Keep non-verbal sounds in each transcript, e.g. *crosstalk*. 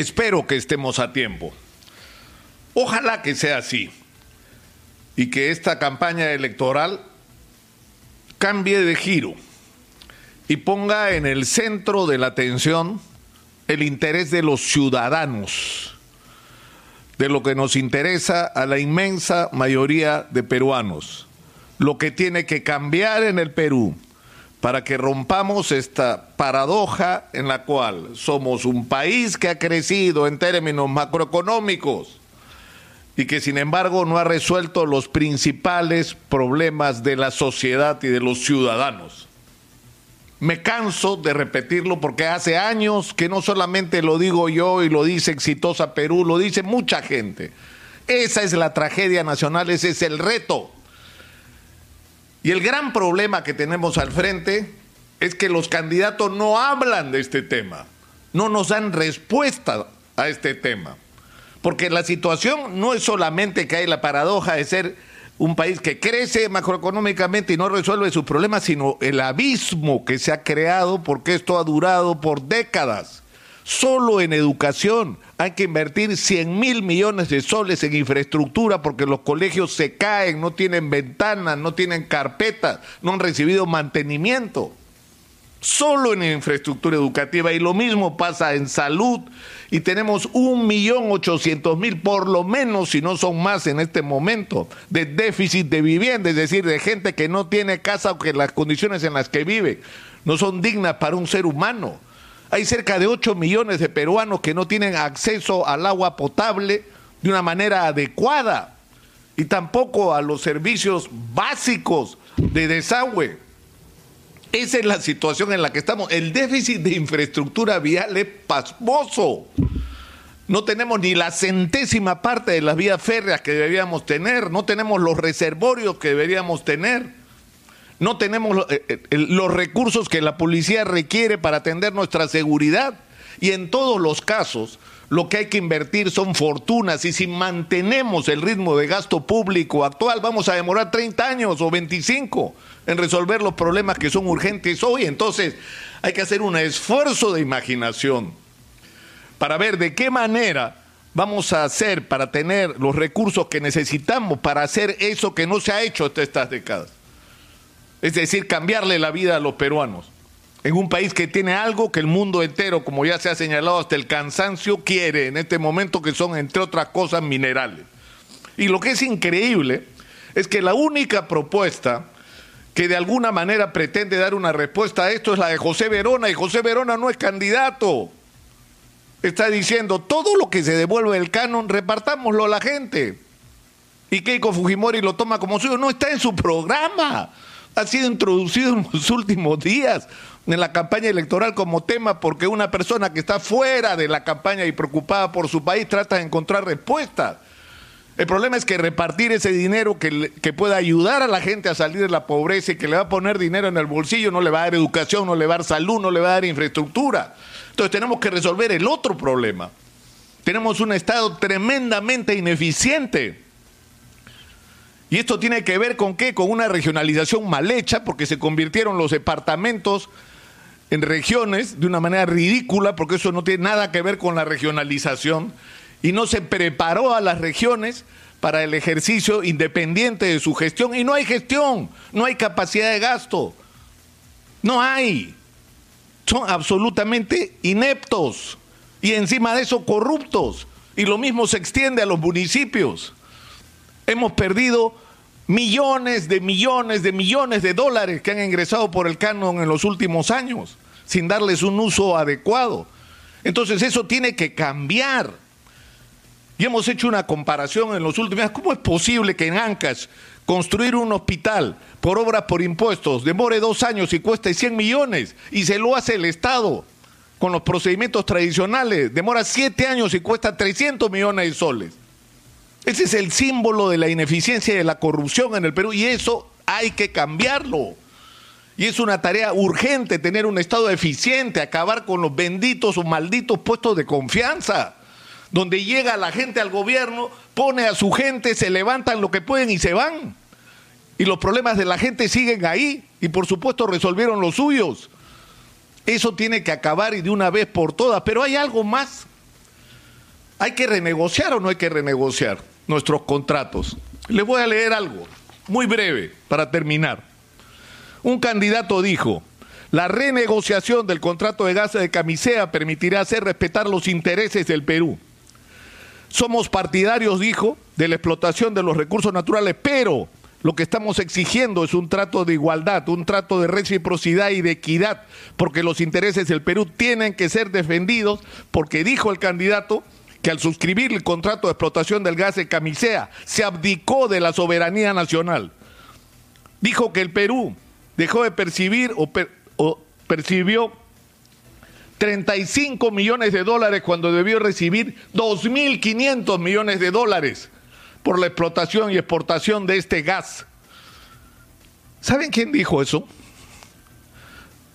Espero que estemos a tiempo. Ojalá que sea así y que esta campaña electoral cambie de giro y ponga en el centro de la atención el interés de los ciudadanos, de lo que nos interesa a la inmensa mayoría de peruanos, lo que tiene que cambiar en el Perú para que rompamos esta paradoja en la cual somos un país que ha crecido en términos macroeconómicos y que sin embargo no ha resuelto los principales problemas de la sociedad y de los ciudadanos. Me canso de repetirlo porque hace años que no solamente lo digo yo y lo dice Exitosa Perú, lo dice mucha gente. Esa es la tragedia nacional, ese es el reto. Y el gran problema que tenemos al frente es que los candidatos no hablan de este tema, no nos dan respuesta a este tema. Porque la situación no es solamente que hay la paradoja de ser un país que crece macroeconómicamente y no resuelve sus problemas, sino el abismo que se ha creado porque esto ha durado por décadas. Solo en educación hay que invertir 100 mil millones de soles en infraestructura porque los colegios se caen, no tienen ventanas, no tienen carpetas, no han recibido mantenimiento. Solo en infraestructura educativa y lo mismo pasa en salud y tenemos un millón ochocientos mil por lo menos, si no son más en este momento, de déficit de vivienda, es decir, de gente que no tiene casa o que las condiciones en las que vive no son dignas para un ser humano. Hay cerca de 8 millones de peruanos que no tienen acceso al agua potable de una manera adecuada y tampoco a los servicios básicos de desagüe. Esa es la situación en la que estamos. El déficit de infraestructura vial es pasmoso. No tenemos ni la centésima parte de las vías férreas que deberíamos tener, no tenemos los reservorios que deberíamos tener no tenemos eh, eh, los recursos que la policía requiere para atender nuestra seguridad. Y en todos los casos, lo que hay que invertir son fortunas y si mantenemos el ritmo de gasto público actual, vamos a demorar 30 años o 25 en resolver los problemas que son urgentes hoy. Entonces, hay que hacer un esfuerzo de imaginación para ver de qué manera vamos a hacer para tener los recursos que necesitamos para hacer eso que no se ha hecho hasta estas décadas es decir, cambiarle la vida a los peruanos. En un país que tiene algo que el mundo entero, como ya se ha señalado hasta el cansancio, quiere en este momento, que son, entre otras cosas, minerales. Y lo que es increíble es que la única propuesta que de alguna manera pretende dar una respuesta a esto es la de José Verona, y José Verona no es candidato. Está diciendo, todo lo que se devuelve del canon, repartámoslo a la gente. Y Keiko Fujimori lo toma como suyo, no está en su programa ha sido introducido en los *laughs* últimos días en la campaña electoral como tema porque una persona que está fuera de la campaña y preocupada por su país trata de encontrar respuestas. El problema es que repartir ese dinero que, que, pueda ayudar a la gente a salir de la pobreza y que le va a poner dinero en el bolsillo no le va a dar educación, no le va a dar salud, no le va a dar infraestructura. Entonces tenemos que resolver el otro problema. Tenemos un Estado tremendamente ineficiente y esto tiene que ver con qué? Con una regionalización mal hecha, porque se convirtieron los departamentos en regiones de una manera ridícula, porque eso no tiene nada que ver con la regionalización, y no se preparó a las regiones para el ejercicio independiente de su gestión, y no hay gestión, no hay capacidad de gasto, no hay. Son absolutamente ineptos y encima de eso corruptos. Y lo mismo se extiende a los municipios. Hemos perdido millones de millones de millones de dólares que han ingresado por el canon en los últimos años, sin darles un uso adecuado. Entonces eso tiene que cambiar. Y hemos hecho una comparación en los últimos años. ¿Cómo es posible que en Ancash construir un hospital por obras por impuestos demore dos años y cueste 100 millones y se lo hace el Estado con los procedimientos tradicionales? Demora siete años y cuesta 300 millones de soles. Ese es el símbolo de la ineficiencia y de la corrupción en el Perú y eso hay que cambiarlo. Y es una tarea urgente tener un Estado eficiente, acabar con los benditos o malditos puestos de confianza, donde llega la gente al gobierno, pone a su gente, se levantan lo que pueden y se van. Y los problemas de la gente siguen ahí y por supuesto resolvieron los suyos. Eso tiene que acabar y de una vez por todas. Pero hay algo más. ¿Hay que renegociar o no hay que renegociar nuestros contratos? Les voy a leer algo, muy breve, para terminar. Un candidato dijo, la renegociación del contrato de gas de Camisea permitirá hacer respetar los intereses del Perú. Somos partidarios, dijo, de la explotación de los recursos naturales, pero lo que estamos exigiendo es un trato de igualdad, un trato de reciprocidad y de equidad, porque los intereses del Perú tienen que ser defendidos, porque dijo el candidato que al suscribir el contrato de explotación del gas de Camisea se abdicó de la soberanía nacional. Dijo que el Perú dejó de percibir o, o percibió 35 millones de dólares cuando debió recibir 2.500 millones de dólares por la explotación y exportación de este gas. ¿Saben quién dijo eso?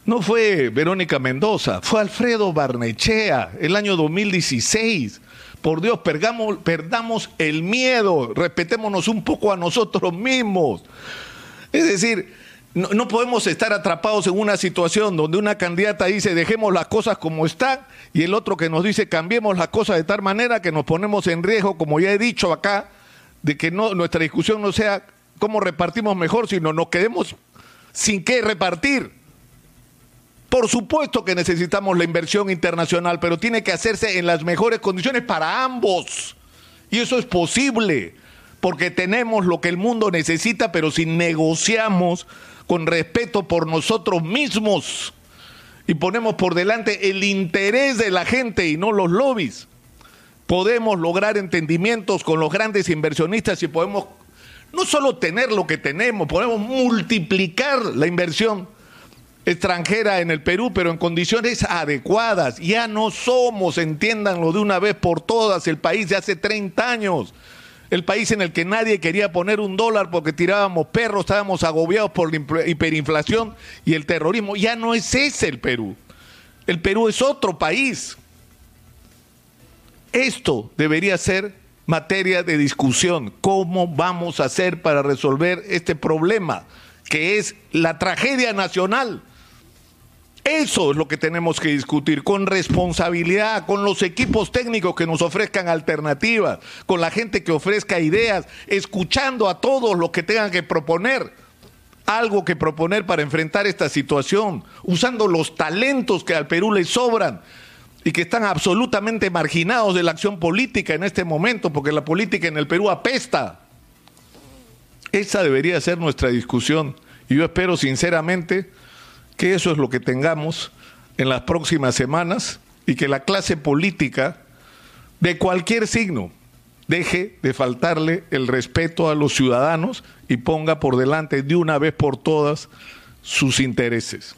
No fue Verónica Mendoza, fue Alfredo Barnechea, el año 2016. Por Dios, perdamos, el miedo, respetémonos un poco a nosotros mismos. Es decir, no, podemos estar atrapados en una situación donde una candidata dice dejemos las cosas como están y el otro que nos dice cambiemos las cosas de tal manera que nos ponemos en riesgo, como ya he dicho acá, de que nuestra discusión no sea cómo repartimos mejor, sino nos quedemos sin qué repartir. Por supuesto que necesitamos la inversión internacional, pero tiene que hacerse en las mejores condiciones para ambos. Y eso es posible, porque tenemos lo que el mundo necesita, pero si negociamos con respeto por nosotros mismos y ponemos por delante el interés de la gente y no los lobbies, podemos lograr entendimientos con los grandes inversionistas y podemos no solo tener lo que tenemos, podemos multiplicar la inversión extranjera en el Perú, pero en condiciones adecuadas. Ya no somos, entiéndanlo de una vez por todas, el país de hace 30 años el país en el que nadie quería poner un dólar porque tirábamos perros, estábamos agobiados por la hiperinflación y el terrorismo. Ya no es ese el Perú. El Perú es otro país. Esto debería ser materia de discusión. ¿Cómo vamos a hacer para resolver este problema que es la tragedia nacional? Eso es lo que tenemos que discutir con responsabilidad, con los equipos técnicos que nos ofrezcan alternativas, con la gente que ofrezca ideas, escuchando a todos los que tengan que proponer algo que proponer para enfrentar esta situación, usando los talentos que al Perú le sobran y que están absolutamente marginados de la acción política en este momento, porque la política en el Perú apesta. Esa debería ser nuestra discusión y yo espero sinceramente que eso es lo que tengamos en las próximas semanas y que la clase política de cualquier signo deje de faltarle el respeto a los ciudadanos y ponga por delante de una vez por todas sus intereses.